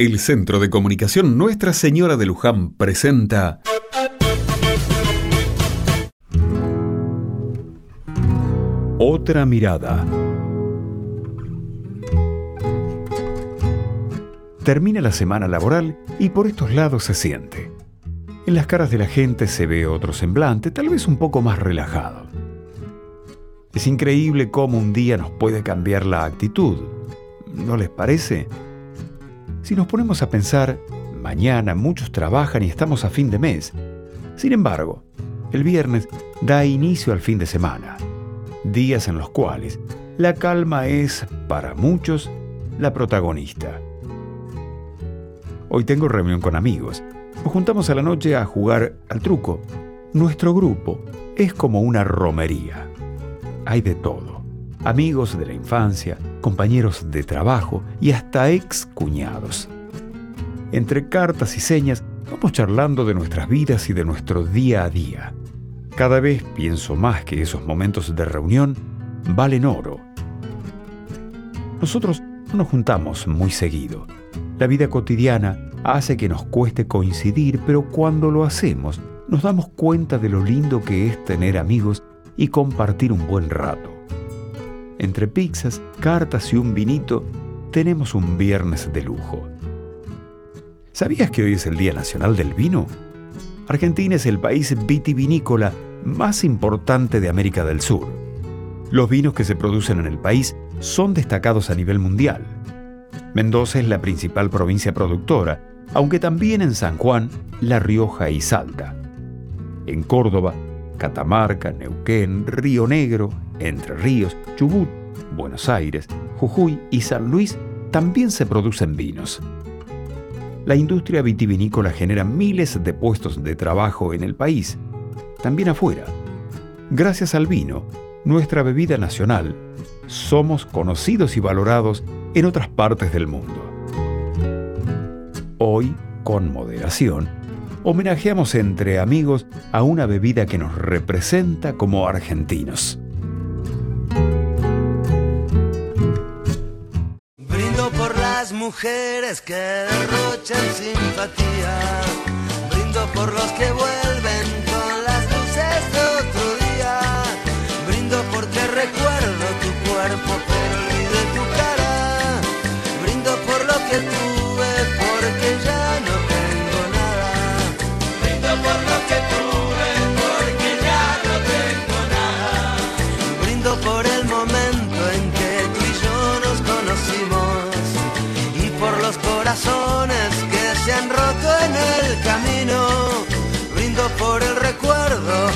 El Centro de Comunicación Nuestra Señora de Luján presenta Otra mirada. Termina la semana laboral y por estos lados se siente. En las caras de la gente se ve otro semblante, tal vez un poco más relajado. Es increíble cómo un día nos puede cambiar la actitud. ¿No les parece? Si nos ponemos a pensar, mañana muchos trabajan y estamos a fin de mes. Sin embargo, el viernes da inicio al fin de semana, días en los cuales la calma es, para muchos, la protagonista. Hoy tengo reunión con amigos. Nos juntamos a la noche a jugar al truco. Nuestro grupo es como una romería. Hay de todo amigos de la infancia, compañeros de trabajo y hasta ex cuñados. Entre cartas y señas vamos charlando de nuestras vidas y de nuestro día a día. Cada vez pienso más que esos momentos de reunión valen oro. Nosotros no nos juntamos muy seguido. La vida cotidiana hace que nos cueste coincidir, pero cuando lo hacemos nos damos cuenta de lo lindo que es tener amigos y compartir un buen rato. Entre pizzas, cartas y un vinito, tenemos un viernes de lujo. ¿Sabías que hoy es el Día Nacional del Vino? Argentina es el país vitivinícola más importante de América del Sur. Los vinos que se producen en el país son destacados a nivel mundial. Mendoza es la principal provincia productora, aunque también en San Juan, La Rioja y Salta. En Córdoba, Catamarca, Neuquén, Río Negro, Entre Ríos, Chubut, Buenos Aires, Jujuy y San Luis también se producen vinos. La industria vitivinícola genera miles de puestos de trabajo en el país, también afuera. Gracias al vino, nuestra bebida nacional, somos conocidos y valorados en otras partes del mundo. Hoy, con moderación, homenajeamos entre amigos a una bebida que nos representa como argentinos. Brindo por las mujeres que derrochan simpatía. Brindo por los que vuelven se han roto en el camino. Brindo por el recuerdo